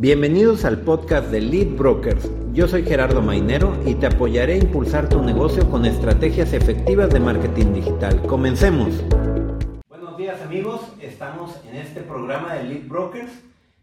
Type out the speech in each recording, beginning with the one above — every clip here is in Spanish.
Bienvenidos al podcast de Lead Brokers. Yo soy Gerardo Mainero y te apoyaré a impulsar tu negocio con estrategias efectivas de marketing digital. Comencemos. Buenos días amigos, estamos en este programa de Lead Brokers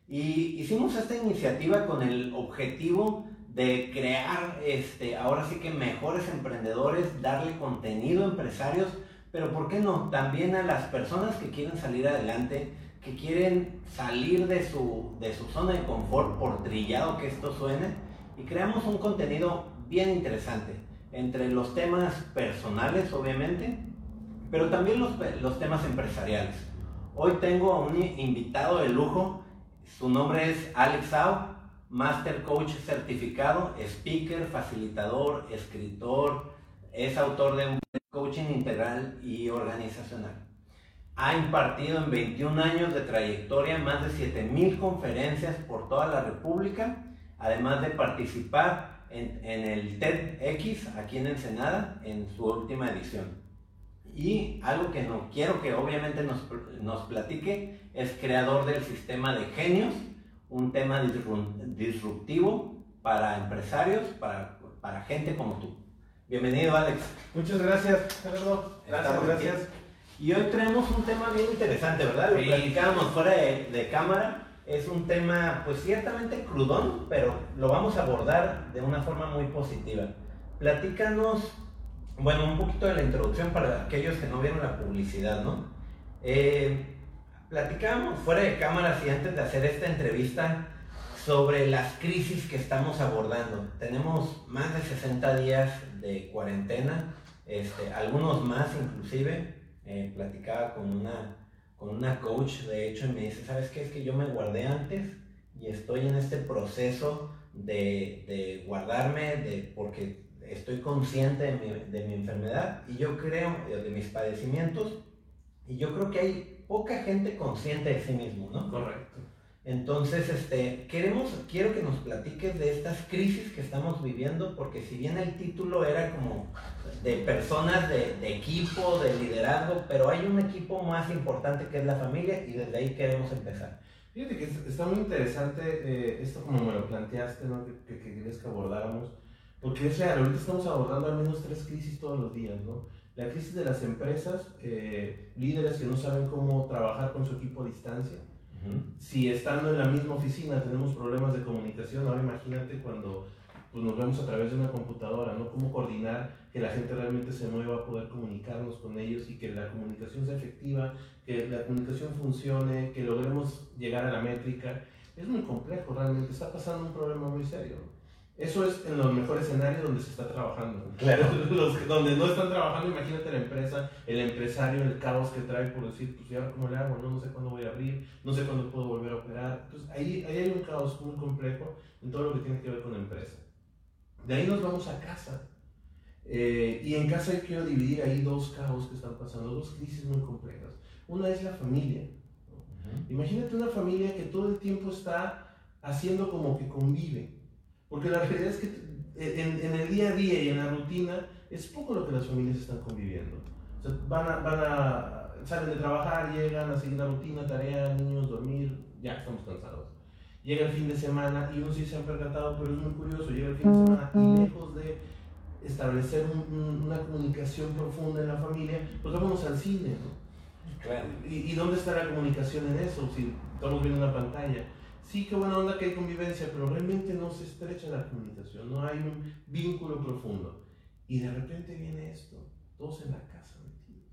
y hicimos esta iniciativa con el objetivo de crear este, ahora sí que mejores emprendedores, darle contenido a empresarios, pero ¿por qué no? También a las personas que quieren salir adelante que quieren salir de su, de su zona de confort, por trillado que esto suene, y creamos un contenido bien interesante, entre los temas personales, obviamente, pero también los, los temas empresariales. Hoy tengo a un invitado de lujo, su nombre es Alex Sau, Master Coach certificado, speaker, facilitador, escritor, es autor de un coaching integral y organizacional. Ha impartido en 21 años de trayectoria más de 7.000 conferencias por toda la República, además de participar en, el TEDx aquí en Ensenada en su última edición. Y algo que no quiero que obviamente nos, nos platique es creador del sistema de genios, un tema disruptivo para empresarios, para, para gente como tú. Bienvenido, Alex. Muchas gracias, Gerardo. Gracias, gracias. Y hoy traemos un tema bien interesante, ¿verdad? Lo platicábamos fuera de, cámara. Es un tema, pues ciertamente crudón, pero lo vamos a abordar de una forma muy positiva. Platícanos, bueno, un poquito de la introducción para aquellos que no vieron la publicidad, ¿no? Eh, platicábamos fuera de cámaras y antes de hacer esta entrevista sobre las crisis que estamos abordando. Tenemos más de 60 días de cuarentena, este, algunos más inclusive. Eh, platicaba con una, con una coach, de hecho, y me dice, ¿sabes qué? Es que yo me guardé antes y estoy en este proceso de, de guardarme de, porque estoy consciente de mi, de mi, enfermedad y yo creo, de mis padecimientos, y yo creo que hay poca gente consciente de sí mismo, ¿no? Correcto. Entonces, este, queremos, quiero que nos platiques de estas crisis que estamos viviendo, porque si bien el título era como de personas de, equipo, de liderazgo, pero hay un equipo más importante que es la familia y desde ahí queremos empezar. Fíjate que está muy interesante eh, esto como me lo planteaste, ¿no? que, que, querías que abordáramos, porque es real, ahorita estamos abordando al menos tres crisis todos los días, ¿no? La crisis de las empresas, eh, líderes que no saben cómo trabajar con su equipo a distancia, si estando en la misma oficina tenemos problemas de comunicación, ahora imagínate cuando pues, nos vemos a través de una computadora, ¿no? Cómo coordinar que la gente realmente se mueva poder comunicarnos con ellos y que la comunicación sea efectiva, que la comunicación funcione, que logremos llegar a la métrica. Es muy complejo realmente, está pasando un problema muy serio. Eso es en los mejores escenarios donde se está trabajando. Claro. Los, donde no están trabajando, imagínate la empresa, el empresario, el caos que trae por decir, pues ya cómo le hago, no, no sé cuándo voy a abrir, no sé cuándo puedo volver a operar. Entonces ahí, ahí hay un caos muy complejo en todo lo que tiene que ver con la empresa. De ahí nos vamos a casa. Eh, y en casa quiero dividir ahí dos caos que están pasando, dos crisis muy complejas. Una es la familia. Imagínate una familia que todo el tiempo está haciendo como que convive porque la realidad es que en, en, el día a día y en la rutina es poco lo que las familias están conviviendo. O sea, van a, van a, salen de trabajar, llegan a seguir la rutina, tarea, niños, dormir, ya estamos cansados. Llega el fin de semana y uno sí se han percatado, pero es muy curioso, llega el fin de semana y lejos de establecer una comunicación profunda en la familia, pues vamos al cine, ¿no? Claro. ¿Y, ¿Y, dónde está la comunicación en eso? Si estamos viendo una pantalla sí, qué buena onda que hay convivencia, pero realmente no se estrecha la comunicación, no hay un vínculo profundo. Y de repente viene esto, todos en la casa metidos.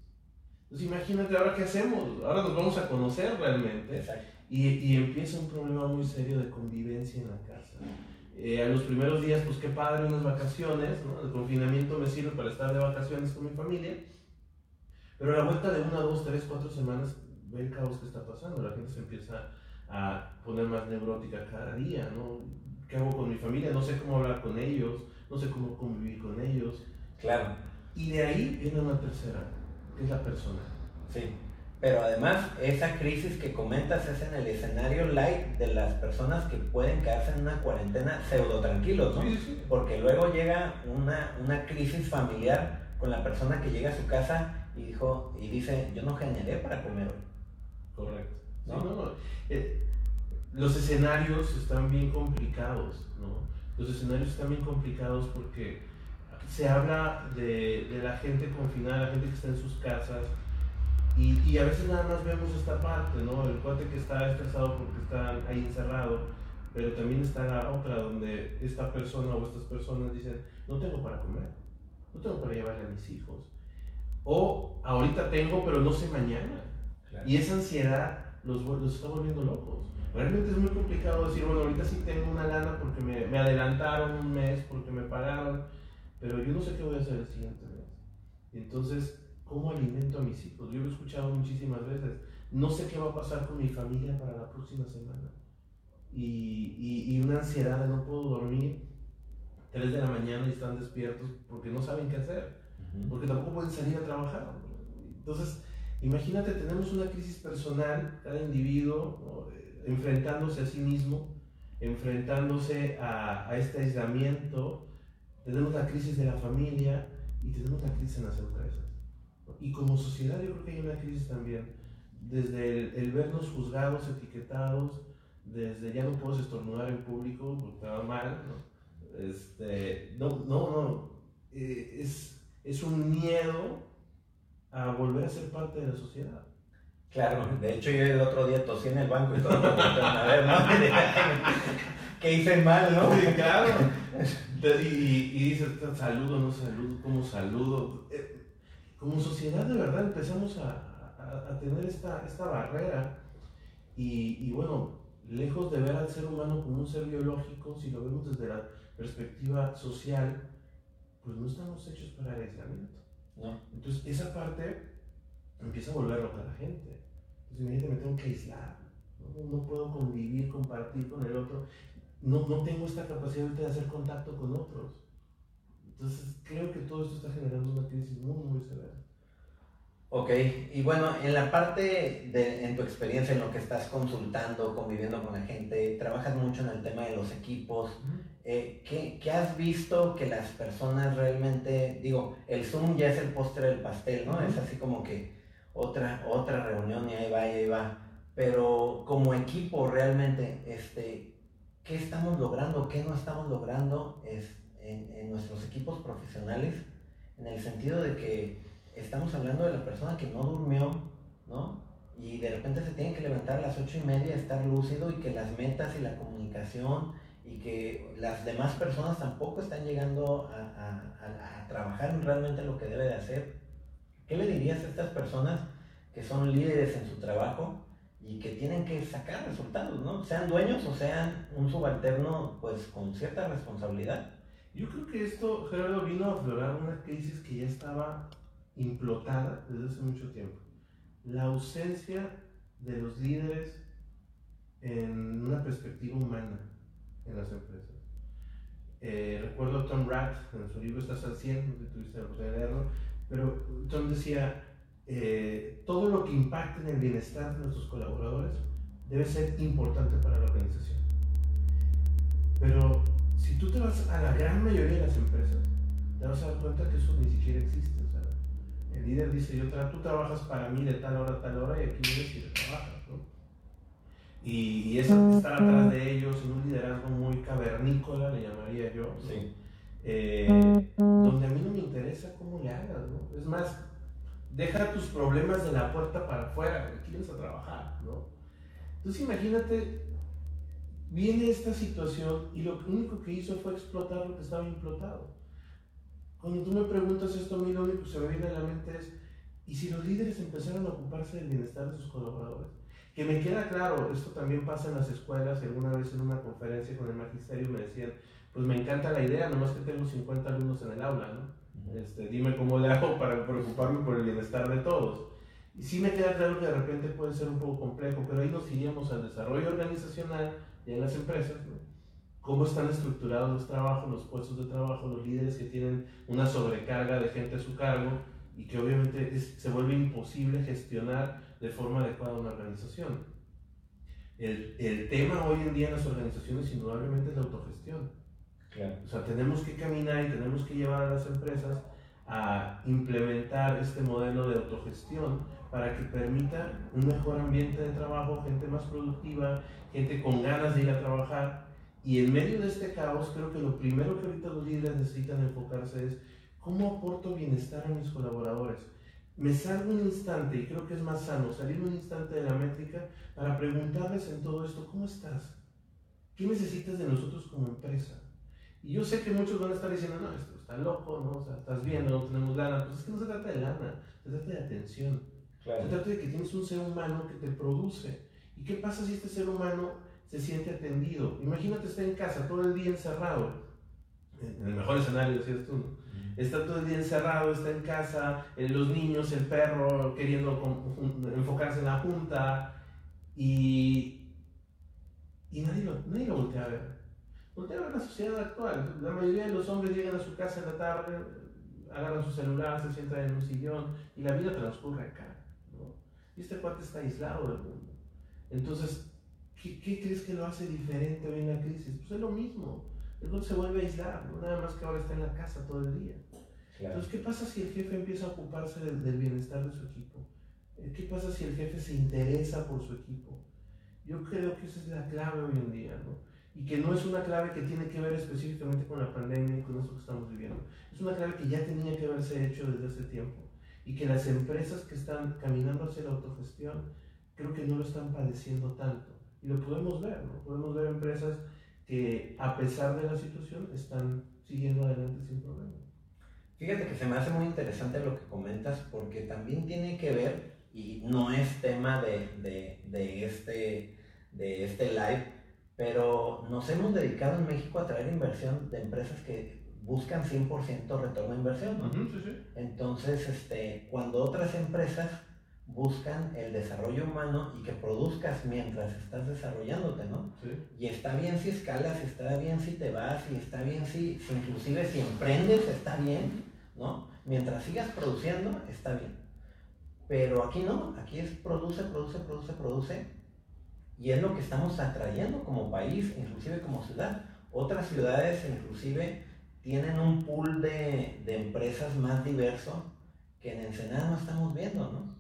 Entonces imagínate ahora qué hacemos, ahora nos vamos a conocer realmente. Y, y, empieza un problema muy serio de convivencia en la casa. Eh, a los primeros días, pues qué padre, unas vacaciones, ¿no? El confinamiento me sirve para estar de vacaciones con mi familia. Pero a la vuelta de una, dos, tres, cuatro semanas, ve el caos que está pasando. La gente se empieza a poner más neurótica cada día, ¿no? ¿Qué hago con mi familia? No sé cómo hablar con ellos, no sé cómo convivir con ellos. Claro. Y de ahí viene una tercera, que es la persona. Sí. Pero además, esa crisis que comentas es en el escenario light de las personas que pueden quedarse en una cuarentena pseudo tranquilos, ¿no? Sí, sí. Porque luego llega una, una crisis familiar con la persona que llega a su casa y, dijo, y dice, yo no generé para comer. Correcto. No, no, no. Eh, los escenarios están bien complicados, ¿no? Los escenarios están bien complicados porque se habla de, de la gente confinada, la gente que está en sus casas, y, y, a veces nada más vemos esta parte, ¿no? El cuate que está estresado porque está ahí encerrado, pero también está la otra donde esta persona o estas personas dicen, no tengo para comer, no tengo para llevarle a mis hijos. O ahorita tengo, pero no sé mañana. Y esa ansiedad los, los está volviendo locos. Realmente es muy complicado decir, bueno, ahorita sí tengo una lana porque me, me adelantaron un mes, porque me pagaron, pero yo no sé qué voy a hacer el siguiente mes. Entonces ¿Cómo alimento a mis hijos? Yo lo he escuchado muchísimas veces. No sé qué va a pasar con mi familia para la próxima semana. Y, y, y una ansiedad de no puedo dormir. 3 de la mañana y están despiertos porque no saben qué hacer. Porque tampoco pueden salir a trabajar. Entonces, imagínate, tenemos una crisis personal, cada individuo enfrentándose a sí mismo, enfrentándose a, a este aislamiento. Tenemos la crisis de la familia y tenemos la crisis en las empresas. Y como sociedad yo creo que hay una crisis también, desde el, vernos juzgados, etiquetados, desde ya no puedo estornudar en público porque estaba mal, ¿no? Este, no, no, no, eh, es, es un miedo a volver a ser parte de la sociedad. Claro, de hecho yo el otro día tosí en el banco y todo me a ver, ¿no? que hice mal, ¿no? Sí, claro. Y, y, dices, saludo, no saludo, ¿cómo saludo? Eh, como sociedad de verdad empezamos a, tener esta, esta barrera y, bueno, lejos de ver al ser humano como un ser biológico, si lo vemos desde la perspectiva social, pues no estamos hechos para el aislamiento. Entonces esa parte empieza a volver loca a la gente. Entonces me tengo que aislar, ¿no? puedo convivir, compartir con el otro, no, no tengo esta capacidad de hacer contacto con otros. Entonces, creo que todo esto está generando una crisis muy, muy severa. Ok, y bueno, en la parte de, en tu experiencia, en lo que estás consultando, conviviendo con la gente, trabajas mucho en el tema de los equipos. Eh, ¿qué, ¿qué, has visto que las personas realmente, digo, el Zoom ya es el postre del pastel, ¿no? Es así como que otra, otra reunión y ahí va, y ahí va. Pero como equipo realmente, este, ¿qué estamos logrando? ¿Qué no estamos logrando? Es, en, nuestros equipos profesionales, en el sentido de que estamos hablando de la persona que no durmió, ¿no? Y de repente se tiene que levantar a las ocho y media, estar lúcido y que las metas y la comunicación y que las demás personas tampoco están llegando a, a, trabajar realmente lo que debe de hacer. ¿Qué le dirías a estas personas que son líderes en su trabajo y que tienen que sacar resultados, ¿no? Sean dueños o sean un subalterno, pues con cierta responsabilidad. Yo creo que esto, Gerardo, vino a aflorar una crisis que ya estaba implotada desde hace mucho tiempo. La ausencia de los líderes en una perspectiva humana en las empresas. Eh, recuerdo a Tom Rath, en su libro Estás al 100, no sé si tuviste la oportunidad de leerlo, pero Tom decía, eh, todo lo que impacte en el bienestar de nuestros colaboradores debe ser importante para la organización. Pero si tú te vas a la gran mayoría de las empresas, te vas a dar cuenta que eso ni siquiera existe. El líder dice, yo tú trabajas para mí de tal hora a tal hora y aquí vienes y trabajas. ¿no? Y, y eso estar atrás de ellos en un liderazgo muy cavernícola, le llamaría yo. Sí. Eh, donde a mí no me interesa cómo le hagas, ¿no? Es más, deja tus problemas de la puerta para afuera, aquí vienes a trabajar, ¿no? Entonces imagínate viene esta situación y lo único que hizo fue explotar lo que estaba implotado. Cuando tú me preguntas esto, a mí lo único que se me viene a la mente es, ¿y si los líderes empezaron a ocuparse del bienestar de sus colaboradores? Que me queda claro, esto también pasa en las escuelas, alguna vez en una conferencia con el magisterio me decían, pues me encanta la idea, nomás que tengo 50 alumnos en el aula, ¿no? Este, dime cómo le hago para preocuparme por el bienestar de todos. Y sí me queda claro que de repente puede ser un poco complejo, pero ahí nos iríamos al desarrollo organizacional, y en las empresas, cómo están estructurados los trabajos, los puestos de trabajo, los líderes que tienen una sobrecarga de gente a su cargo y que obviamente se vuelve imposible gestionar de forma adecuada una organización. El, el, tema hoy en día en las organizaciones indudablemente es la autogestión. O sea, tenemos que caminar y tenemos que llevar a las empresas a implementar este modelo de autogestión para que permita un mejor ambiente de trabajo, gente más productiva, gente con ganas de ir a trabajar. Y en medio de este caos, creo que lo primero que ahorita los líderes necesitan enfocarse es cómo aporto bienestar a mis colaboradores. Me salgo un instante, y creo que es más sano, salir un instante de la métrica para preguntarles en todo esto, ¿cómo estás? ¿Qué necesitas de nosotros como empresa? Y yo sé que muchos van a estar diciendo, no, esto está loco, ¿no? O sea, estás viendo, no tenemos lana. Pues es que no se trata de lana, se trata de atención. Se trata de que tienes un ser humano que te produce. ¿Y qué pasa si este ser humano se siente atendido? Imagínate estar en casa todo el día encerrado. En el mejor escenario, decías tú, ¿no? Está todo el día encerrado, está en casa, eh, los niños, el perro queriendo enfocarse en la junta y, y nadie, lo, nadie lo voltea a ver. Voltea a ver la sociedad actual. La mayoría de los hombres llegan a su casa en la tarde, agarran su celular, se sientan en un sillón y la vida transcurre acá. ¿no? Y este cuate está aislado del mundo. Entonces, ¿qué, ¿qué, crees que lo hace diferente hoy en la crisis? Pues es lo mismo. El cuate se vuelve a aislar, ¿no? nada más que ahora está en la casa todo el día. Claro. Entonces, ¿qué pasa si el jefe empieza a ocuparse del, del bienestar de su equipo? Eh, ¿Qué pasa si el jefe se interesa por su equipo? Yo creo que esa es la clave hoy en día, ¿no? y que no es una clave que tiene que ver específicamente con la pandemia y con esto que estamos viviendo. Es una clave que ya tenía que haberse hecho desde hace tiempo y que las empresas que están caminando hacia la autogestión creo que no lo están padeciendo tanto. Y lo podemos ver, ¿no? Podemos ver empresas que a pesar de la situación están siguiendo adelante sin problema. Fíjate que se me hace muy interesante lo que comentas porque también tiene que ver, y no es tema de, de, de este, de este live, pero nos hemos dedicado en México a traer inversión de empresas que buscan 100% retorno de inversión. Entonces, este, cuando otras empresas buscan el desarrollo humano y que produzcas mientras estás desarrollándote, ¿no? Y está bien si escalas, está bien si te vas, y está bien si, si inclusive si emprendes, está bien, ¿no? Mientras sigas produciendo, está bien. Pero aquí no, aquí es produce, produce, produce, produce y es lo que estamos atrayendo como país, inclusive como ciudad. Otras ciudades inclusive tienen un pool de, de empresas más diverso que en Ensenada no estamos viendo, ¿no?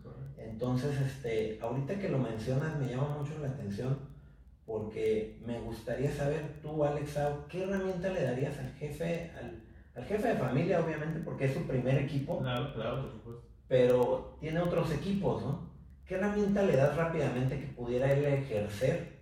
Entonces, este, ahorita que lo mencionas me llama mucho la atención porque me gustaría saber tú, Alex, ¿qué herramienta le darías al jefe, al, al jefe de familia, obviamente, porque es su primer equipo? Claro, claro, por supuesto. Pero tiene otros equipos, ¿no? ¿Qué herramienta le das rápidamente que pudiera él ejercer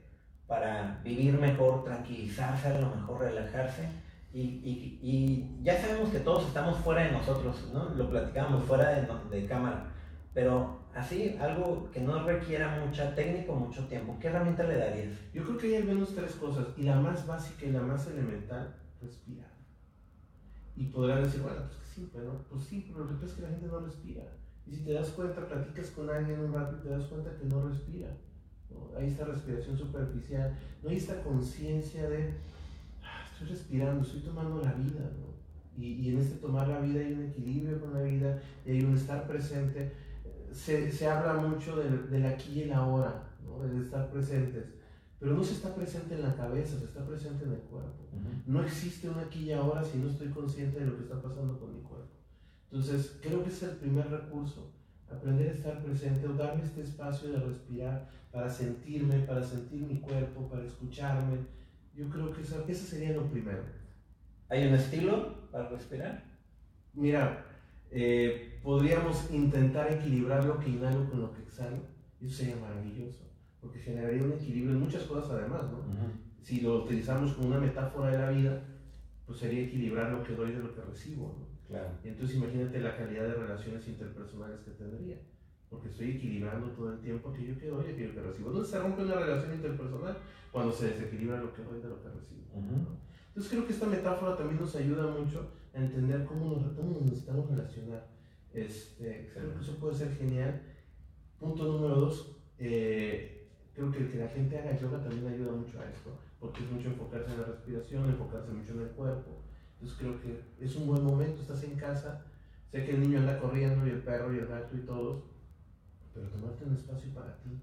para vivir mejor, tranquilizarse, a lo mejor relajarse? Y, y, y, ya sabemos que todos estamos fuera de nosotros, ¿no? Lo platicamos fuera de, de cámara, pero así, algo que no requiera mucha técnica o mucho tiempo, ¿qué herramienta le darías? Yo creo que hay al menos tres cosas, y la más básica y la más elemental, respirar. Y podrán decir, bueno, pues que simple, ¿no? Pues sí, pero lo que es que la gente no respira. Y si te das cuenta, platicas con alguien un rato y te das cuenta que no respira. Hay esta respiración superficial, no hay esta conciencia de, ah, estoy respirando, estoy tomando la vida. Y, y, en este tomar la vida hay un equilibrio con la vida y hay un estar presente. Se, se habla mucho del, del, aquí y el ahora, ¿no? del estar presentes, pero no se está presente en la cabeza, se está presente en el cuerpo. Uh -huh. No existe un aquí y ahora si no estoy consciente de lo que está pasando con mi cuerpo. Entonces, creo que es el primer recurso, aprender a estar presente o darme este espacio de respirar para sentirme, para sentir mi cuerpo, para escucharme. Yo creo que eso, eso sería lo primero. ¿Hay un estilo para respirar? Mira, eh, podríamos intentar equilibrar lo que inhalo con lo que exhalo. Eso sería maravilloso, porque generaría un equilibrio en muchas cosas además, ¿no? Uh -huh. Si lo utilizamos como una metáfora de la vida, pues sería equilibrar lo que doy de lo que recibo, ¿no? Claro. Y entonces imagínate la calidad de relaciones interpersonales que tendría. Porque estoy equilibrando todo el tiempo aquello que doy y aquello que recibo. ¿Dónde se rompe una relación interpersonal? Cuando se desequilibra lo que doy de lo que recibo. Uh -huh. ¿no? Entonces creo que esta metáfora también nos ayuda mucho a entender cómo nos, cómo nos necesitamos relacionar. Este, creo que eso puede ser genial. Punto número dos, eh, creo que el que la gente haga yoga también ayuda mucho a esto, porque es mucho enfocarse en la respiración, enfocarse mucho en el cuerpo. Entonces creo que es un buen momento, estás en casa, sé que el niño anda corriendo y el perro y el gato y todos, pero tomarte un espacio para ti.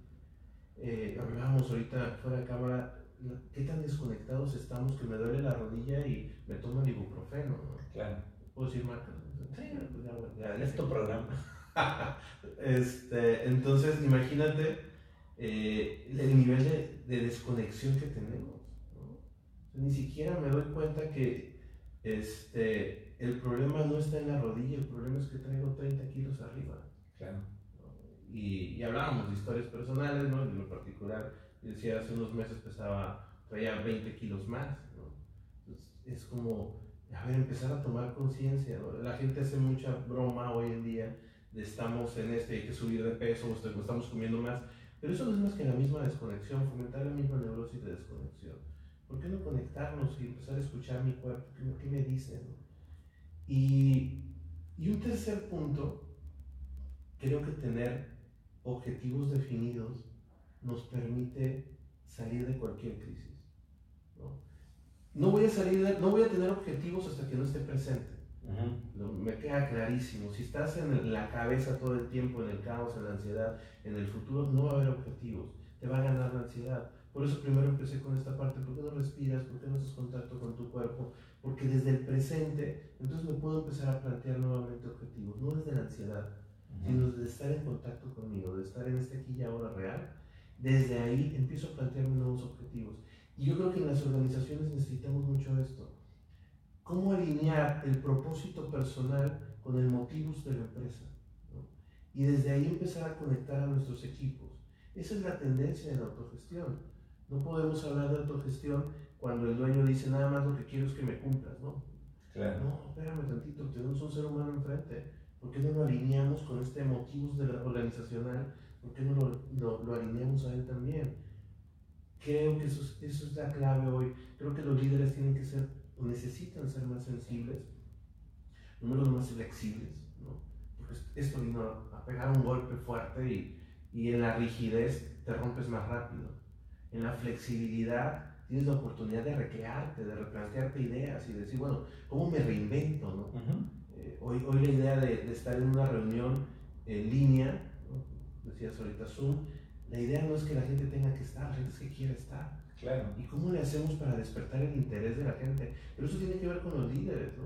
Eh, hablábamos ahorita fuera de cámara, qué tan desconectados estamos que me duele la rodilla y me tomo el ibuprofeno. ¿no? Claro. ¿Puedo decir marcas? Sí, pues ya, ya, es tu programa. este, entonces, imagínate eh, el nivel de, de, desconexión que tenemos. ¿no? Ni siquiera me doy cuenta que este, el problema no está en la rodilla, el problema es que traigo 30 kilos arriba. Claro. Y, y, hablábamos de historias personales, ¿no? En lo particular, decía, hace unos meses pesaba, traía 20 kilos más, ¿no? Entonces, es como, a ver, empezar a tomar conciencia, ¿no? La gente hace mucha broma hoy en día de estamos en este, hay que subir de peso, o estamos comiendo más, pero eso no es más que la misma desconexión, fomentar la misma neurosis de desconexión. ¿Por qué no conectarnos y empezar a escuchar mi cuerpo? ¿Qué, qué me dice? ¿no? Y, y un tercer punto, creo que tener objetivos definidos nos permite salir de cualquier crisis. ¿no? no voy a salir, de, no voy a tener objetivos hasta que no esté presente. Uh -huh. Me queda clarísimo. Si estás en la cabeza todo el tiempo, en el caos, en la ansiedad, en el futuro, no va a haber objetivos. Te va a ganar la ansiedad. Por eso primero empecé con esta parte. ¿Por qué no respiras? ¿Por qué no haces contacto con tu cuerpo? Porque desde el presente, entonces me puedo empezar a plantear nuevamente objetivos. No desde la ansiedad, uh -huh. sino desde estar en contacto conmigo, de estar en este aquí y ahora real. Desde ahí empiezo a plantearme nuevos objetivos. Y yo creo que en las organizaciones necesitamos mucho esto. ¿Cómo alinear el propósito personal con el motivus de la empresa? ¿no? Y desde ahí empezar a conectar a nuestros equipos. Esa es la tendencia de la autogestión. No podemos hablar de autogestión cuando el dueño dice nada más lo que quiero es que me cumplas, ¿no? Claro. No, espérame tantito, tenemos un ser humano enfrente. ¿Por qué no lo alineamos con este motivus de la organizacional? ¿Por qué no lo, lo, lo alineamos a él también? Creo que eso es, eso es la clave hoy. Creo que los líderes tienen que ser o necesitan ser más sensibles, número uno más flexibles, ¿no? Porque esto vino a pegar un golpe fuerte y, y en la rigidez te rompes más rápido. En la flexibilidad tienes la oportunidad de recrearte, de replantearte ideas y decir, bueno, ¿cómo me reinvento? ¿no? Uh -huh. eh, hoy, hoy la idea de, de, estar en una reunión en línea. Decías ahorita Zoom, la idea no es que la gente tenga que estar, la gente es que quiere estar. Claro. ¿Y cómo le hacemos para despertar el interés de la gente? Pero eso tiene que ver con los líderes, ¿no?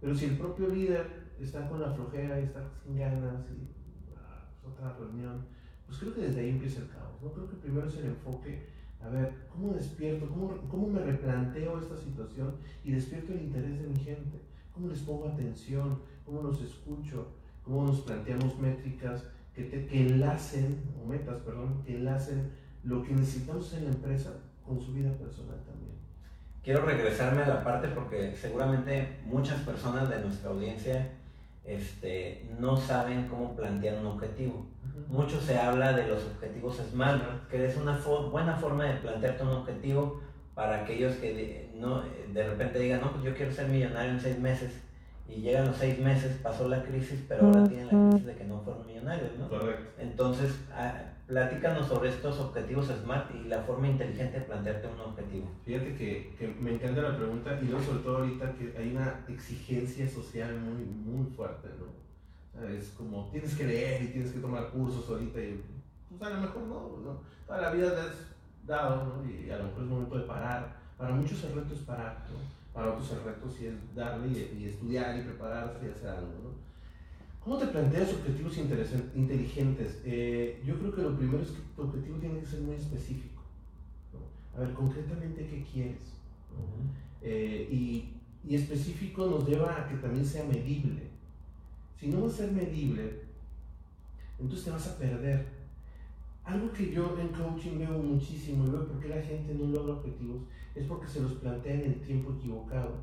Pero si el propio líder está con la flojera y está sin ganas y ah, pues otra reunión, pues creo que desde ahí empieza el caos, ¿no? Creo que primero es el enfoque, a ver, ¿cómo despierto? ¿Cómo, cómo me replanteo esta situación y despierto el interés de mi gente? ¿Cómo les pongo atención? ¿Cómo los escucho? ¿Cómo nos planteamos métricas que, te, que enlacen, o metas, perdón, que enlacen lo que necesitamos en la empresa con su vida personal también. Quiero regresarme a la parte porque seguramente muchas personas de nuestra audiencia este, no saben cómo plantear un objetivo. Uh -huh. Mucho se habla de los objetivos SMART, que es una for buena forma de plantearte un objetivo para aquellos que de, no, de repente digan, no, pues yo quiero ser millonario en seis meses. Y llegan los seis meses, pasó la crisis, pero ahora tienen la crisis de que no fueron millonarios, ¿no? Correcto. Entonces, platícanos sobre estos objetivos SMART y la forma inteligente de plantearte un objetivo. Fíjate que, que me encanta la pregunta y luego sobre todo ahorita que hay una exigencia social muy, muy fuerte, ¿no? Es como tienes que leer y tienes que tomar cursos ahorita y pues a lo mejor no, ¿no? Toda la vida te has dado, ¿no? Y a lo mejor es momento de parar. Para muchos el reto es parar, ¿no? Para otros el reto sí es darle y, y estudiar y prepararse y hacer algo, ¿no? ¿Cómo te planteas objetivos inteligentes? Eh, yo creo que lo primero es que tu objetivo tiene que ser muy específico. ¿no? A ver, concretamente, ¿qué quieres? Uh -huh. eh, y, y, específico nos lleva a que también sea medible. Si no va a ser medible, entonces te vas a perder. Algo que yo en coaching veo muchísimo y veo por qué la gente no logra objetivos es porque se los plantea en el tiempo equivocado.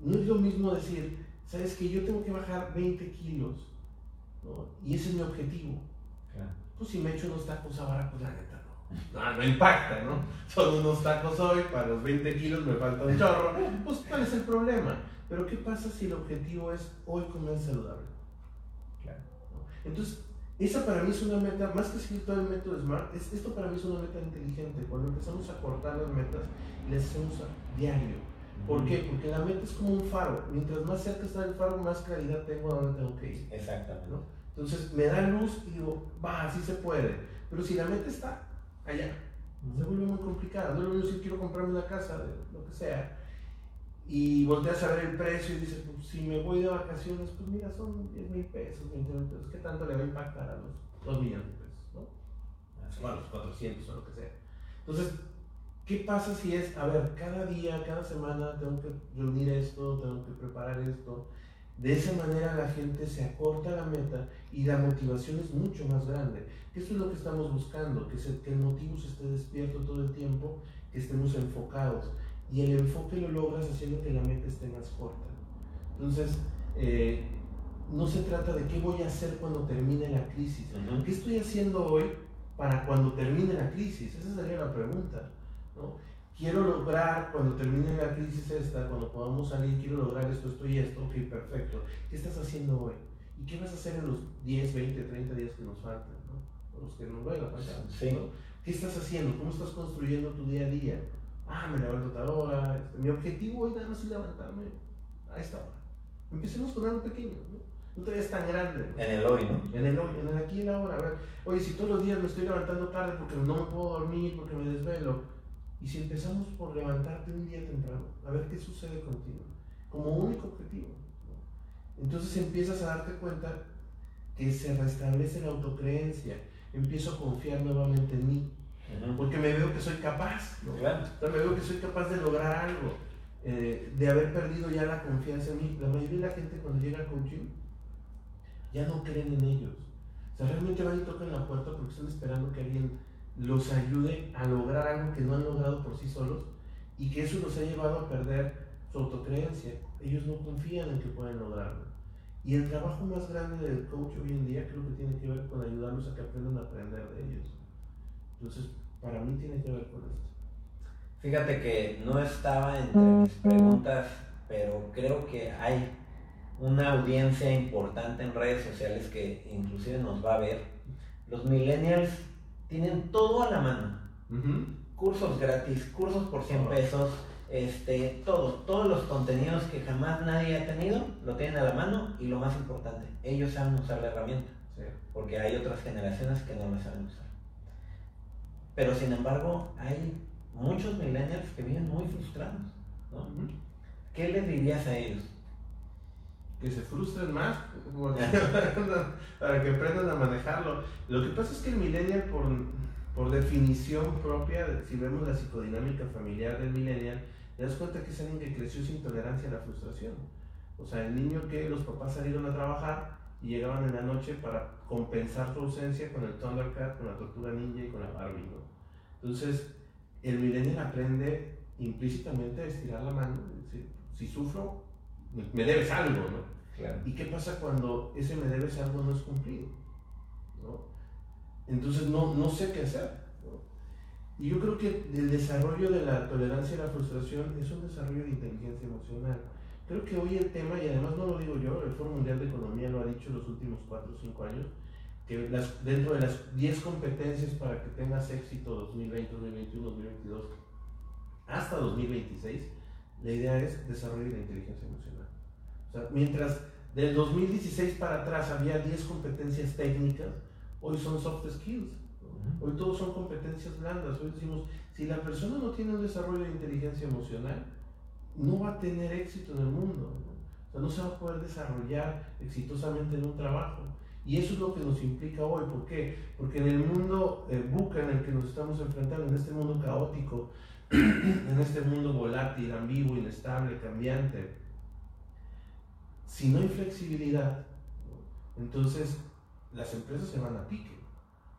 No es lo mismo decir, sabes que yo tengo que bajar 20 kilos, ¿no? Y ese es mi objetivo. Claro. Pues si me echo unos tacos ahora, pues la neta no. No, no impacta, ¿no? Son unos tacos hoy, para los 20 kilos me falta un chorro. Pues ¿cuál es el problema? Pero ¿qué pasa si el objetivo es hoy comer saludable? Claro. ¿no? Entonces, esa para mí es una meta, más que seguir todo el método SMART, es, esto para mí es una meta inteligente. Cuando empezamos a cortar las metas y las hacemos a diario ¿Por qué? Porque la meta es como un faro. Mientras más cerca está el faro, más claridad tengo a dónde tengo que ir. Exactamente. ¿no? Entonces me da luz y digo, va, así se puede. Pero si la meta está allá, se vuelve muy complicada. No es lo mismo si quiero comprarme una casa, de lo que sea. Y volteas a ver el precio y dices, pues, si me voy de vacaciones, pues mira, son 10 mil pesos, 20 mil pesos, ¿qué tanto le va a impactar a los 2 millones de pesos? ¿no? Bueno, los 400 o lo que sea. Entonces, ¿qué pasa si es, a ver, cada día, cada semana tengo que reunir esto, tengo que preparar esto? De esa manera la gente se acorta la meta y la motivación es mucho más grande. Eso es lo que estamos buscando, que, se, que el motivo se esté despierto todo el tiempo, que estemos enfocados y el enfoque lo logras haciendo que la meta esté más corta. Entonces, eh, no se trata de qué voy a hacer cuando termine la crisis. ¿Qué estoy haciendo hoy para cuando termine la crisis? Esa sería la pregunta. ¿no? Quiero lograr cuando termine la crisis esta, cuando podamos salir, quiero lograr esto, esto y esto. Ok, perfecto. ¿Qué estás haciendo hoy? ¿Y qué vas a hacer en los 10, 20, 30 días que nos faltan? ¿no? O los que nos vayan a pasar. ¿Qué estás haciendo? ¿Cómo estás construyendo tu día a día? Ah, me levanto tal hora, este, mi objetivo hoy nada más es levantarme a esta hora. Empecemos con algo pequeño, ¿no? No te vayas tan grande. En el hoy, ¿no? En el hoy, en el aquí y la ahora. A ver, oye, si todos los días me estoy levantando tarde porque no me puedo dormir, porque me desvelo, y si empezamos por levantarte un día temprano, a ver qué sucede contigo, como único objetivo. Entonces empiezas a darte cuenta que se restablece la autocreencia, empiezo a confiar nuevamente en mí, porque me veo que soy capaz, ¿no? me veo que soy capaz de lograr algo, eh, de haber perdido ya la confianza en mí. La mayoría de la gente cuando llega al coaching ya no creen en ellos. O sea, realmente van y tocan la puerta porque están esperando que alguien los ayude a lograr algo que no han logrado por sí solos y que eso los ha llevado a perder su autocreencia. Ellos no confían en que pueden lograrlo. Y el trabajo más grande del coach hoy en día creo que tiene que ver con ayudarlos a que aprendan a aprender de ellos. Entonces, para mí tiene que ver con esto. Fíjate que no estaba entre mis preguntas, pero creo que hay una audiencia importante en redes sociales que inclusive nos va a ver. Los millennials tienen todo a la mano. Cursos gratis, cursos por 100 pesos, este, todo, todos los contenidos que jamás nadie ha tenido, lo tienen a la mano y lo más importante, ellos saben usar la herramienta. Porque hay otras generaciones que no la saben usar. Pero sin embargo, hay muchos millennials que viven muy frustrados. ¿no? ¿Qué les dirías a ellos? Que se frustren más para que aprendan a manejarlo. Lo que pasa es que el millennial, por, por definición propia, si vemos la psicodinámica familiar del millennial, te das cuenta que es alguien que creció sin tolerancia a la frustración. O sea, el niño que los papás salieron a trabajar y llegaban en la noche para compensar su ausencia con el Thundercat, con la Tortuga Ninja y con la Barbie. Entonces, el millennial aprende implícitamente a estirar la mano, decir, si sufro, me debes algo, ¿no? ¿Y qué pasa cuando ese me debes algo no es cumplido? ¿no? Entonces no, no sé qué hacer. Y yo creo que el desarrollo de la tolerancia a la frustración es un desarrollo de inteligencia emocional. Creo que hoy el tema, y además no lo digo yo, el Foro Mundial de Economía lo ha dicho en los últimos 4 o 5 años, que las, dentro de las 10 competencias para que tengas éxito 2020, 2021, 2022, hasta 2026, la idea es desarrollar la inteligencia emocional. O sea, mientras del 2016 para atrás había 10 competencias técnicas, hoy son soft skills. Hoy todos son competencias blandas. Hoy decimos, si la persona no tiene un desarrollo de inteligencia emocional, no va a tener éxito en el mundo. O sea, no se va a poder desarrollar exitosamente en un trabajo. Y eso es lo que nos implica hoy. ¿Por qué? Porque en el mundo eh, buca en el que nos estamos enfrentando, en este mundo caótico, en este mundo volátil, ambiguo, inestable, cambiante, si no hay flexibilidad, entonces las empresas se van a pique.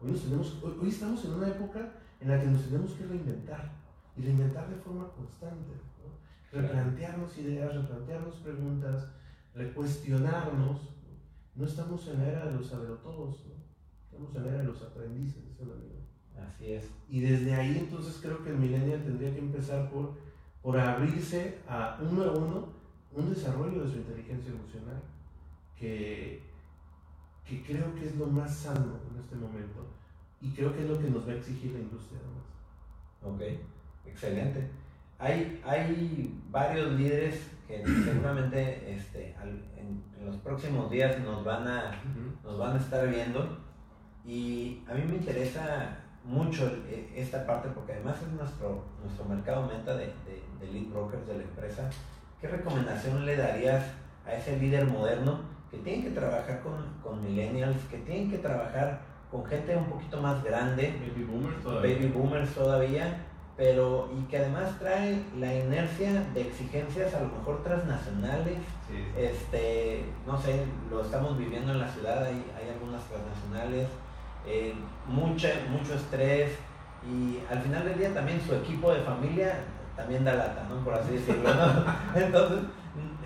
Hoy, tenemos, hoy, estamos en una época en la que nos tenemos que reinventar y reinventar de forma constante. Replantearnos ideas, replantearnos preguntas, recuestionarnos no estamos en la era de los saberotodos, ¿no? estamos en la era de los aprendices, Así es. Y desde ahí entonces creo que el millennial tendría que empezar por, por abrirse a uno a uno un desarrollo de su inteligencia emocional, que, que creo que es lo más sano en este momento y creo que es lo que nos va a exigir la industria además. Ok, excelente. Hay, hay varios líderes que seguramente este, en, los próximos días nos van, a, nos van a estar viendo. Y a mí me interesa mucho e, esta parte porque además es nuestro, nuestro mercado meta de, de, lead brokers de la empresa. ¿qué recomendación le darías a ese líder moderno que tiene que trabajar con, con millennials, que tienen que trabajar con gente un poquito más grande, baby boomers todavía, baby boomers todavía pero y que además trae la inercia de exigencias a lo mejor transnacionales. Este, no sé, lo estamos viviendo en la ciudad, hay, hay algunas transnacionales, eh, mucha, mucho estrés y al final del día también su equipo de familia también da lata, ¿no? Por así decirlo. Entonces,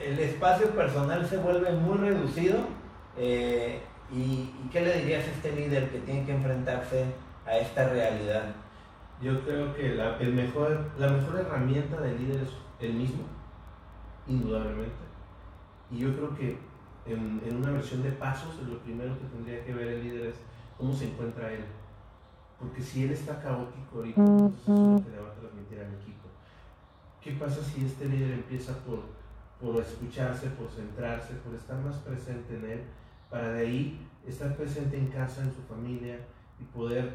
el espacio personal se vuelve muy reducido. Eh, y, ¿Y qué le dirías a este líder que tiene que enfrentarse a esta realidad? Yo creo que la, el mejor, la mejor herramienta del líder es el mismo, indudablemente. Y yo creo que en, en, una versión de pasos, lo primero que tendría que ver el líder es cómo se encuentra él. Porque si él está caótico ahorita, entonces eso es lo que le va a transmitir al equipo. ¿Qué pasa si este líder empieza por, por escucharse, por centrarse, por estar más presente en él, para de ahí estar presente en casa, en su familia y poder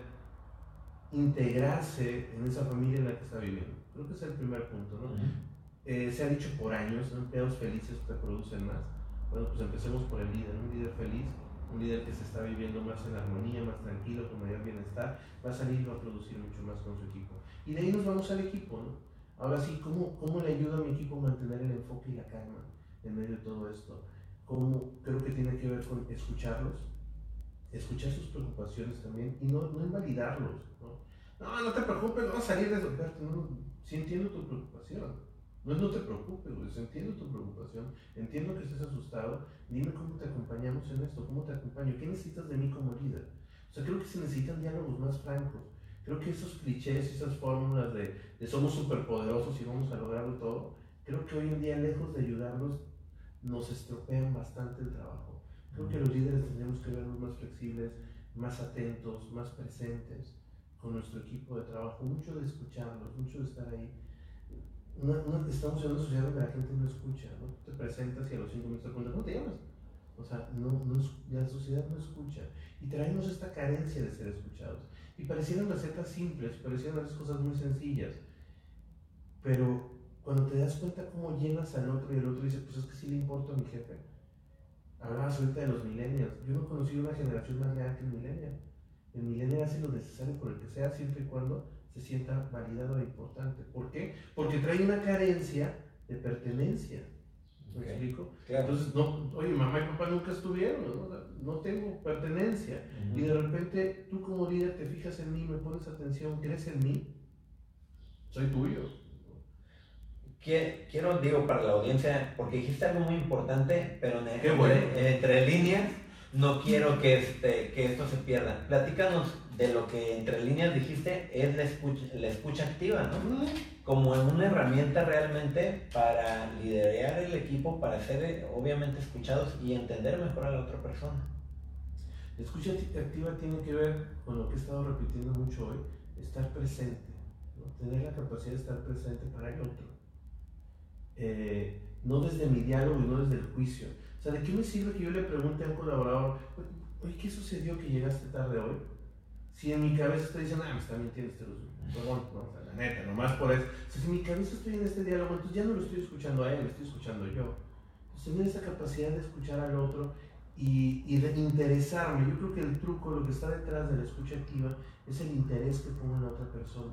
integrarse en esa familia en la que está viviendo. Creo que es el primer punto, ¿no? Eh, se ha dicho por años, empleados felices te producen más. Bueno, pues empecemos por el líder, un líder feliz, un líder que se está viviendo más en armonía, más tranquilo, con mayor bienestar, va a salir va a producir mucho más con su equipo. Y de ahí nos vamos al equipo, ¿no? Ahora sí, ¿cómo, cómo le ayuda a mi equipo a mantener el enfoque y la calma en medio de todo esto? ¿Cómo creo que tiene que ver con escucharlos, escuchar sus preocupaciones también y no, no invalidarlos. ¿no? no, no te preocupes, vamos a salir de eso. No, sí entiendo tu preocupación. No no te preocupes, güey, entiendo tu preocupación, entiendo que estés asustado, dime cómo te acompañamos en esto, cómo te acompaño, qué necesitas de mí como líder. O sea, creo que se necesitan diálogos más francos. Creo que esos clichés, esas fórmulas de, de somos superpoderosos y vamos a lograrlo todo, creo que hoy en día, lejos de ayudarnos, nos estropean bastante el trabajo. Creo que los líderes tendríamos que vernos más flexibles, más atentos, más presentes con nuestro equipo de trabajo, mucho de escucharlos, mucho de estar ahí. estamos en una sociedad donde la gente no escucha, ¿no? Te presentas y a los cinco minutos te preguntan, ¿cómo te llamas? O sea, no, no, la sociedad no escucha. Y traemos esta carencia de ser escuchados. Y parecieran recetas simples, parecieran las cosas muy sencillas. Pero cuando te das cuenta cómo llenas al otro y el otro dice, pues es que sí le importa a mi jefe Hablabas ahorita de los millennials. Yo no he conocido una generación más grande que el millennial. El millennial hace lo necesario por el que sea, siempre y cuando se sienta validado e importante. ¿Por qué? Porque trae una carencia de pertenencia. ¿Me explico? Entonces, no, oye, mamá y papá nunca estuvieron, no, no tengo pertenencia. Y de repente tú como líder te fijas en mí, me pones atención, crees en mí, soy tuyo quiero, digo, para la audiencia, porque dijiste algo muy importante, pero entre, líneas no quiero que, este, que esto se pierda. Platícanos de lo que entre líneas dijiste es la escucha, la escucha activa, ¿no? Como una herramienta realmente para liderar el equipo, para ser eh, obviamente escuchados y entender mejor a la otra persona. La escucha activa tiene que ver con lo que he estado repitiendo mucho hoy, estar presente, tener la capacidad de estar presente para el otro eh, no desde mi diálogo y no desde el juicio. O sea, ¿de qué me sirve que yo le pregunte a un colaborador, oye, ¿qué sucedió que llegaste tarde hoy? Si en mi cabeza estoy diciendo, ah, me está mintiendo este perdón, no, la neta, nomás por eso. si en mi cabeza estoy en este diálogo, entonces ya no lo estoy escuchando a él, lo estoy escuchando yo. Entonces, tener esa capacidad de escuchar al otro y, y de interesarme. Yo creo que el truco, lo que está detrás de la escucha activa, es el interés que pongo en la otra persona.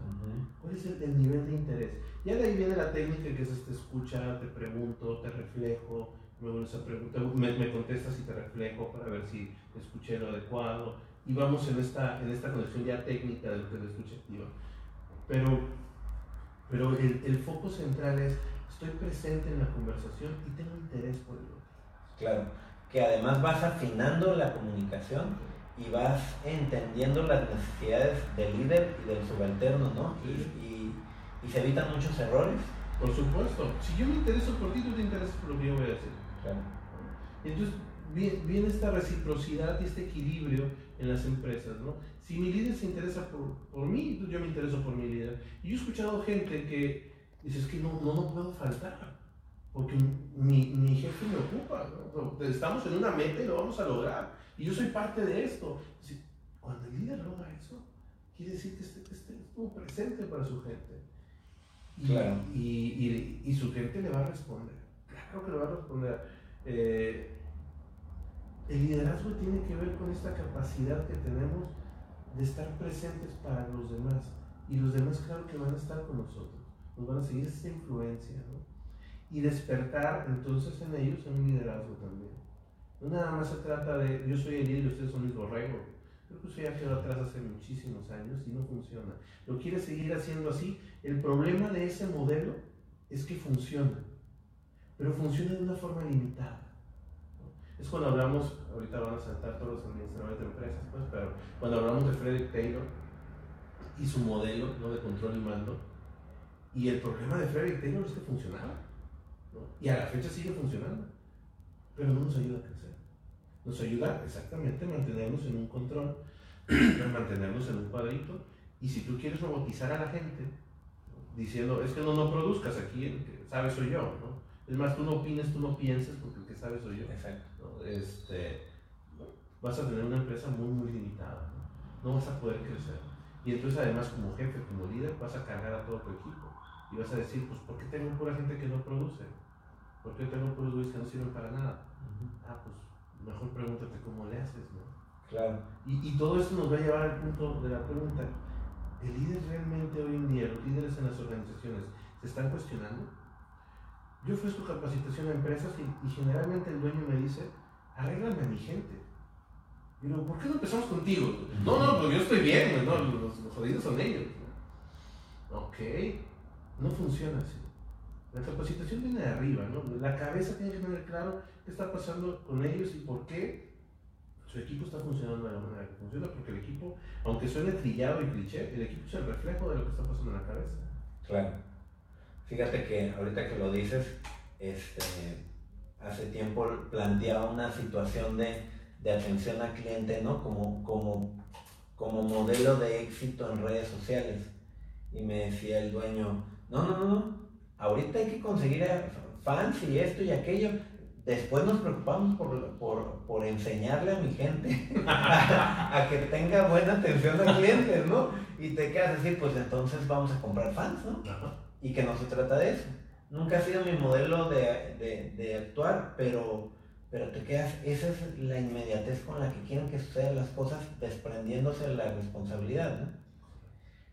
¿Cuál es el, nivel de interés? Ya de ahí viene la técnica que es este escucha, te pregunto, te reflejo, me vuelves a preguntar, me, contestas y te reflejo para ver si escuché lo adecuado. Y vamos en esta, en esta conexión ya técnica de lo que es la escucha activa. Pero, pero el, el foco central es, estoy presente en la conversación y tengo interés por el otro. Claro que además vas afinando la comunicación y vas entendiendo las necesidades del líder y del subalterno, ¿no? Y, se evitan muchos errores. Por supuesto. Si yo me intereso por ti, tú te interesas por lo que yo voy a hacer. Claro. Entonces, viene esta reciprocidad y este equilibrio en las empresas, ¿no? Si mi líder se interesa por, por mí, yo me intereso por mi líder. Y yo he escuchado gente que dice, es que no, no, no puedo faltar porque mi, mi jefe me ocupa, estamos en una meta y lo vamos a lograr, y yo soy parte de esto. Cuando el líder logra eso, quiere decir que esté, estuvo presente para su gente. Y, y, y, y, su gente le va a responder. Claro que lo va a responder. Eh, el liderazgo tiene que ver con esta capacidad que tenemos de estar presentes para los demás. Y los demás, claro que van a estar con nosotros. Nos van a seguir esa influencia, ¿no? Y despertar entonces en ellos un liderazgo también. No nada más se trata de yo soy el líder y ustedes son mis borregos. Creo que eso ya quedó atrás hace muchísimos años y no funciona. Lo quiere seguir haciendo así. El problema de ese modelo es que funciona, pero funciona de una forma limitada. Es cuando hablamos, ahorita van a saltar todos los administradores de empresas, pues, pero cuando hablamos de Frederick Taylor y su modelo ¿no? de control y mando, y el problema de Frederick Taylor es que funcionaba, y a la fecha sigue funcionando, pero no nos ayuda a crecer. Nos ayuda exactamente a mantenernos en un control, a mantenernos en un cuadrito, y si tú quieres robotizar a la gente, diciendo, es que no, no produzcas aquí, sabes soy yo, ¿no? Es más, tú no opines, tú no pienses, porque el que sabes soy yo. Exacto este, vas a tener una empresa muy, muy limitada, ¿no? vas a poder crecer. Y entonces además como jefe, como líder, vas a cargar a todo tu equipo y vas a decir, pues, ¿por qué tengo pura gente que no produce? ¿Por qué tengo puros güeyes que no sirven para nada? Ah, pues mejor pregúntate cómo le haces, ¿no? Claro. Y, y, todo esto nos va a llevar al punto de la pregunta, ¿el líder realmente hoy en día, los líderes en las organizaciones, se están cuestionando? Yo ofrezco capacitación a empresas y, y generalmente el dueño me dice, arréglame a mi gente. Y digo, ¿por qué no empezamos contigo? No, no, pues yo estoy bien, no, los, jodidos son ellos. Ok, no funciona así. La capacitación viene de arriba, ¿no? La cabeza tiene que tener claro qué está pasando con ellos y por qué su equipo está funcionando de la manera que funciona, porque el equipo, aunque suene trillado y cliché, el equipo es el reflejo de lo que está pasando en la cabeza. Claro. Fíjate que ahorita que lo dices, este, hace tiempo planteaba una situación de, atención al cliente, ¿no? Como, como, como modelo de éxito en redes sociales. Y me decía el dueño, no, no, no, ahorita hay que conseguir fans y esto y aquello. Después nos preocupamos por, enseñarle a mi gente a, que tenga buena atención al cliente, ¿no? Y te quedas así, pues entonces vamos a comprar fans, ¿no? Y que no se trata de eso nunca ha sido mi modelo de, actuar, pero, pero te quedas, esa es la inmediatez con la que quieren que sucedan las cosas, desprendiéndose de la responsabilidad.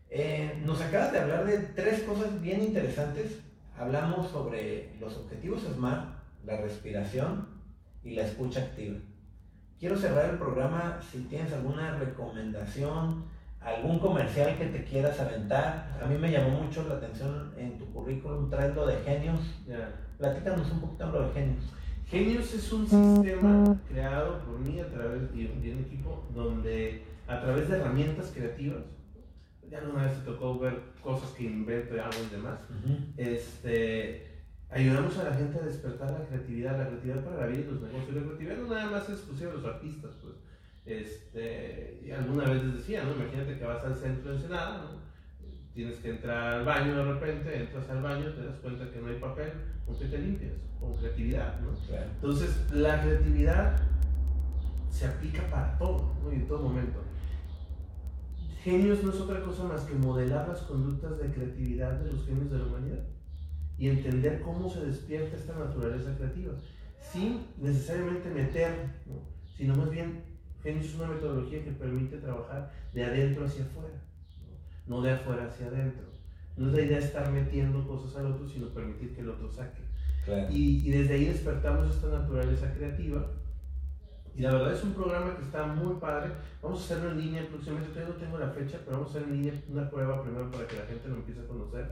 Eh, nos acabas de hablar de tres cosas bien interesantes. Hablamos sobre los objetivos SMART, la respiración y la escucha activa. Quiero cerrar el programa si tienes alguna recomendación, algún comercial que te quieras aventar. A mí me llamó mucho la atención en tu currículum, traes lo de Genios. Platícanos un poquito lo de Genios. Genios es un sistema creado por mí a través de un equipo donde a través de herramientas creativas, ya alguna vez te tocó ver cosas que invento y hago y demás, este, ayudamos a la gente a despertar la creatividad, la creatividad para la vida y los negocios. La creatividad no nada más es exclusiva de los artistas, pues este, y alguna vez les decía, ¿no? Imagínate que vas al centro de Ensenada, ¿no? Tienes que entrar al baño de repente, entras al baño, te das cuenta que no hay papel, ¿con qué te limpias? Con creatividad, ¿no? Entonces, la creatividad se aplica para todo, ¿no? Y en todo momento. Genios no es otra cosa más que modelar las conductas de creatividad de los genios de la humanidad y entender cómo se despierta esta naturaleza creativa, sin necesariamente meter, ¿no? sino más bien Genius es una metodología que permite trabajar de adentro hacia afuera, no, de afuera hacia adentro. No es la idea de estar metiendo cosas al otro, sino permitir que el otro saque. Y, y, desde ahí despertamos esta naturaleza creativa. Y la verdad es un programa que está muy padre. Vamos a hacerlo en línea próximamente. Todavía no tengo la fecha, pero vamos a hacer en línea una prueba primero para que la gente lo empiece a conocer.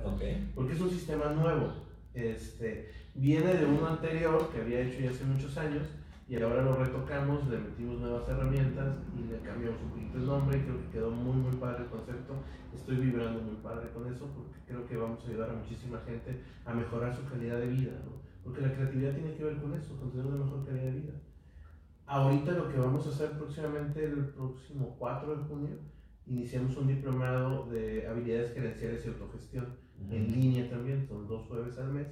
Porque es un sistema nuevo. Este, viene de uno anterior que había hecho ya hace muchos años y ahora lo retocamos, le metimos nuevas herramientas y le cambiamos un poquito el nombre. Creo que quedó muy, muy padre el concepto. Estoy vibrando muy padre con eso porque creo que vamos a ayudar a muchísima gente a mejorar su calidad de vida, ¿no? Porque la creatividad tiene que ver con eso, con tener una mejor calidad de vida. Ahorita lo que vamos a hacer próximamente, el próximo 4 de junio, iniciamos un diplomado de habilidades gerenciales y autogestión en línea también, son dos jueves al mes,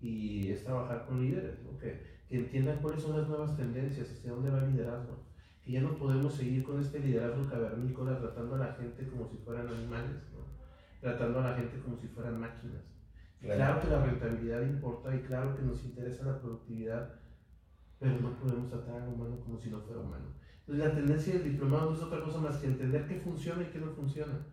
y es trabajar con líderes, ¿no? que entiendan cuáles son las nuevas tendencias, hacia dónde va el liderazgo. Que ya no podemos seguir con este liderazgo cavernícola tratando a la gente como si fueran animales, tratando a la gente como si fueran máquinas. Claro. que la rentabilidad importa y claro que nos interesa la productividad, pero no podemos tratar al humano como si no fuera humano. Entonces la tendencia del diplomado no es otra cosa más que entender qué funciona y qué no funciona.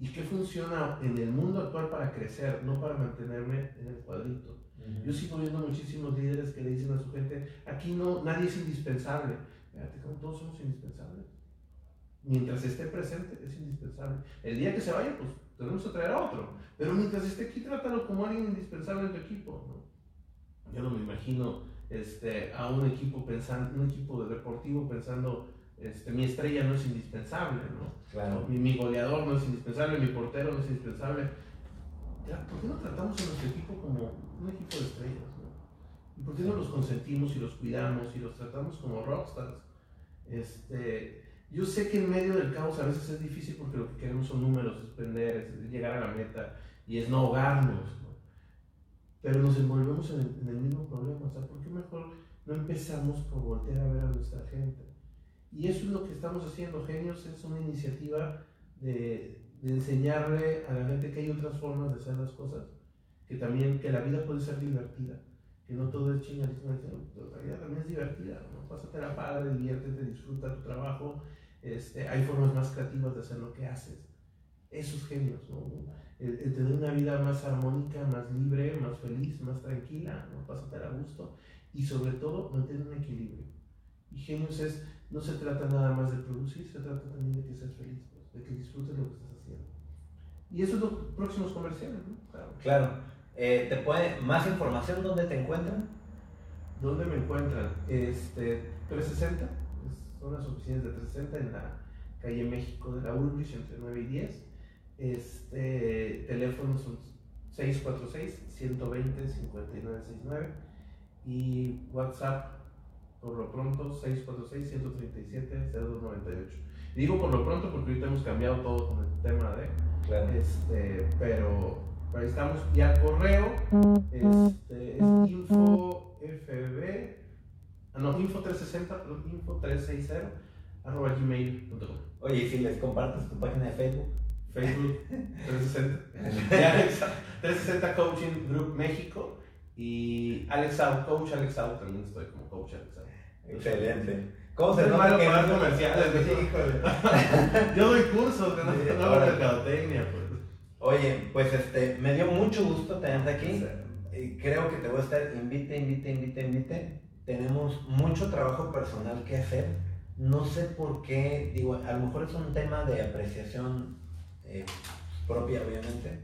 Y qué funciona en el mundo actual para crecer, no para mantenerme en el cuadrito. Yo sigo viendo muchísimos líderes que le dicen a su gente, aquí no, nadie es indispensable. Fíjate cómo todos somos indispensables. Mientras esté presente, es indispensable. El día que se vaya, pues tenemos que traer a otro. Pero mientras esté aquí, trátalo como alguien indispensable en tu equipo. ¿no? Yo no me imagino este, a un equipo pensando, un equipo de deportivo pensando, este, mi estrella no es indispensable, ¿no? Claro. Mi, mi, goleador no es indispensable, mi portero no es indispensable. ¿Por qué no tratamos a nuestro equipo como un equipo de estrellas? ¿no? ¿Y por qué no los consentimos y los cuidamos y los tratamos como rockstars? Este, yo sé que en medio del caos a veces es difícil porque lo que queremos son números, es vender, es llegar a la meta y es no ahogarnos. Pero nos envolvemos en el, mismo problema. O sea, ¿por qué mejor no empezamos por voltear a ver a nuestra gente? Y eso es lo que estamos haciendo. Genios es una iniciativa de, de enseñarle a la gente que hay otras formas de hacer las cosas, que también, que la vida puede ser divertida, que no todo es chingadismo, la vida también es divertida, ¿no? Pásate la padre, diviértete, disfruta tu trabajo, este, hay formas más creativas de hacer lo que haces. Esos genios, ¿no? El, tener una vida más armónica, más libre, más feliz, más tranquila, ¿no? Pásate a gusto y sobre todo mantener un equilibrio. Y genios es, no se trata nada más de producir, se trata también de que seas feliz, pues, de que disfrutes lo que estás haciendo. Y eso es los próximos comerciales, ¿no? Claro. claro. Eh, ¿Te puede más información dónde te encuentran? ¿Dónde me encuentran? Este, 360 son las oficinas de 360 en la calle México de la Ulrich entre 9 y 10. Este, teléfono son 646-120-5969 y WhatsApp por lo pronto 646-137-0298. Digo por lo pronto porque ahorita hemos cambiado todo con el tema de, este, pero, ahí estamos. Y al correo este, es info fb Ah, no, info360, info360, arroba gmail.com. Oye, ¿y si les compartes tu página de Facebook? Facebook 360. 360 Coaching Group México y Alex Out, Coach Alex Out, también estoy como Coach Alex Out. Excelente. ¿Cómo se llama? que no comerciales? Yo doy cursos de no, no mercadotecnia, pues. Oye, pues este, me dio mucho gusto tenerte aquí. Creo que te voy a estar invite, invite, invite, invite tenemos mucho trabajo personal que hacer. No sé por qué, digo, a lo mejor es un tema de apreciación eh, propia, obviamente,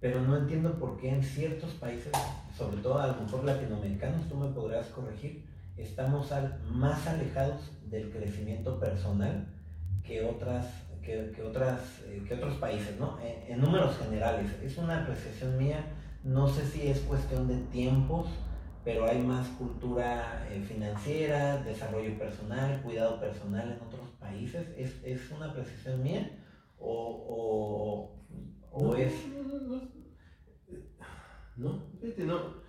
pero no entiendo por qué en ciertos países, sobre todo a lo mejor latinoamericanos, tú me podrás corregir, estamos más alejados del crecimiento personal que otras que, otras eh, que otros países, ¿no? En, números generales. Es una apreciación mía, no sé si es cuestión de tiempos, pero hay más cultura eh, financiera, desarrollo personal, cuidado personal en otros países. ¿Es, es una precisión mía? ¿O, o, es.? No, fíjate, no.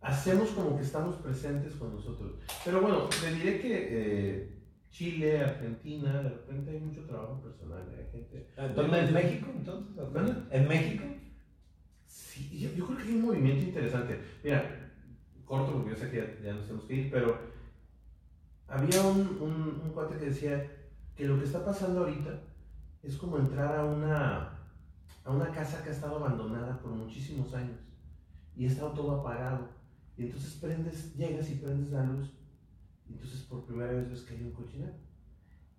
Hacemos como que estamos presentes con nosotros. Pero bueno, te diré que eh, Chile, Argentina, de repente hay mucho trabajo personal. Hay gente. ¿Dónde ah, es México entonces? ¿En México? Sí, yo, yo creo que hay un movimiento interesante. Mira, corto porque yo sé que ya, nos tenemos que ir, pero había un, un, un, cuate que decía que lo que está pasando ahorita es como entrar a una, a una casa que ha estado abandonada por muchísimos años y ha estado todo apagado. Y entonces prendes, llegas y prendes la luz y entonces por primera vez ves que hay un cochinero.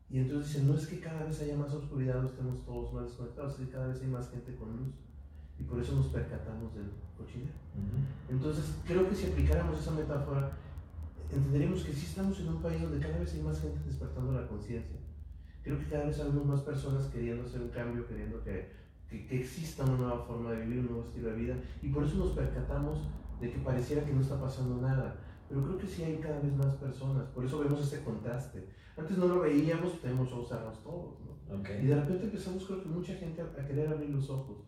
Y entonces dicen, no es que cada vez haya más oscuridad, estemos todos más desconectados, es que cada vez hay más gente con luz. Y por eso nos percatamos del cochinero. Entonces, creo que si aplicáramos esa metáfora, entenderíamos que sí estamos en un país donde cada vez hay más gente despertando la conciencia. Creo que cada vez hay más personas queriendo hacer un cambio, queriendo que, que, que, exista una nueva forma de vivir, un nuevo estilo de vida. Y por eso nos percatamos de que pareciera que no está pasando nada. Pero creo que sí hay cada vez más personas. Por eso vemos ese contraste. Antes no lo veíamos, tenemos ojos cerrados todos. ¿no? Y de repente empezamos, creo que mucha gente a querer abrir los ojos.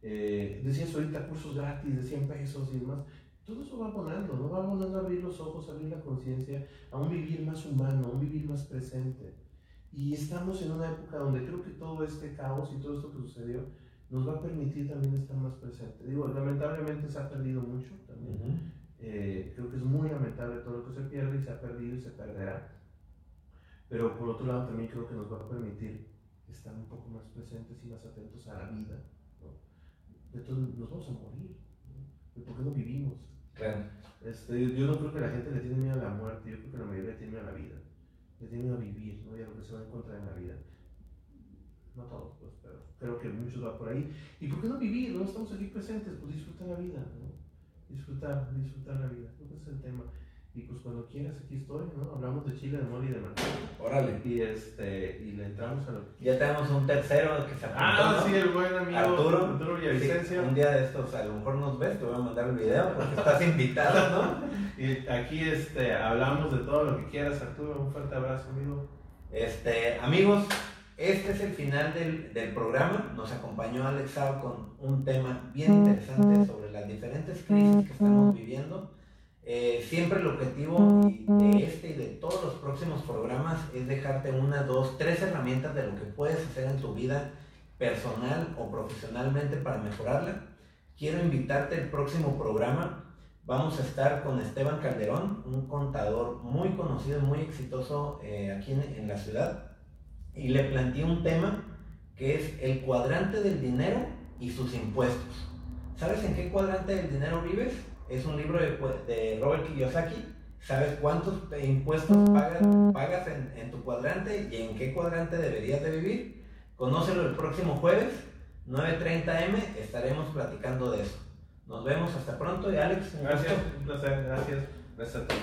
Eh, decías ahorita cursos gratis de 100 pesos y demás. Todo eso va abonando, ¿no? Va abonando a abrir los ojos, a abrir la conciencia, a un vivir más humano, a un vivir más presente. Y estamos en una época donde creo que todo este caos y todo esto que sucedió nos va a permitir también estar más presente. Digo, lamentablemente se ha perdido mucho también. Eh, creo que es muy lamentable todo lo que se pierde y se ha perdido y se perderá. Pero por otro lado también creo que nos va a permitir estar un poco más presentes y más atentos a la vida. ¿no? Entonces nos vamos a morir. ¿no? ¿Por qué no vivimos? Claro. Este, yo no creo que la gente le tiene miedo a la muerte, yo creo que la mayoría le tiene miedo a la vida. Le tiene miedo a vivir, ¿no? y a lo que se va a encontrar en la vida. No todos, pues, pero creo que muchos va por ahí. ¿Y por qué no vivir? No estamos aquí presentes, pues disfrutar la vida, ¿no? Disfrutar, disfrutar la vida. Ese es el tema. Y pues cuando quieras, aquí estoy, ¿no? Hablamos de chile, de mole y de manteca. Órale. Y, este, y le entramos a lo que Ya tenemos un tercero que se apuntó. Ah, ¿no? sí, el buen amigo Arturo. Arturo Sí, Villavicencio. un día de estos, a lo mejor nos ves, te voy a mandar el video porque estás invitado, ¿no? Y aquí este, hablamos de todo lo que quieras, Arturo. Un fuerte abrazo, amigo. Este, amigos, este es el final del, del programa. Nos acompañó Alex Sao con un tema bien interesante sobre las diferentes crisis que estamos viviendo. Eh, siempre el objetivo de este y de todos los próximos programas es dejarte una, dos, tres herramientas de lo que puedes hacer en tu vida personal o profesionalmente para mejorarla. Quiero invitarte al próximo programa. Vamos a estar con Esteban Calderón, un contador muy conocido muy exitoso eh, aquí en, la ciudad. Y le planteé un tema que es el cuadrante del dinero y sus impuestos. ¿Sabes en qué cuadrante del dinero vives? Es un libro de, Robert Kiyosaki. ¿Sabes cuántos impuestos pagas, pagas en, en, tu cuadrante y en qué cuadrante deberías de vivir? Conócelo el próximo jueves, 9.30 m, estaremos platicando de eso. Nos vemos hasta pronto y Alex. Gracias, un placer, gracias. Gracias a todos.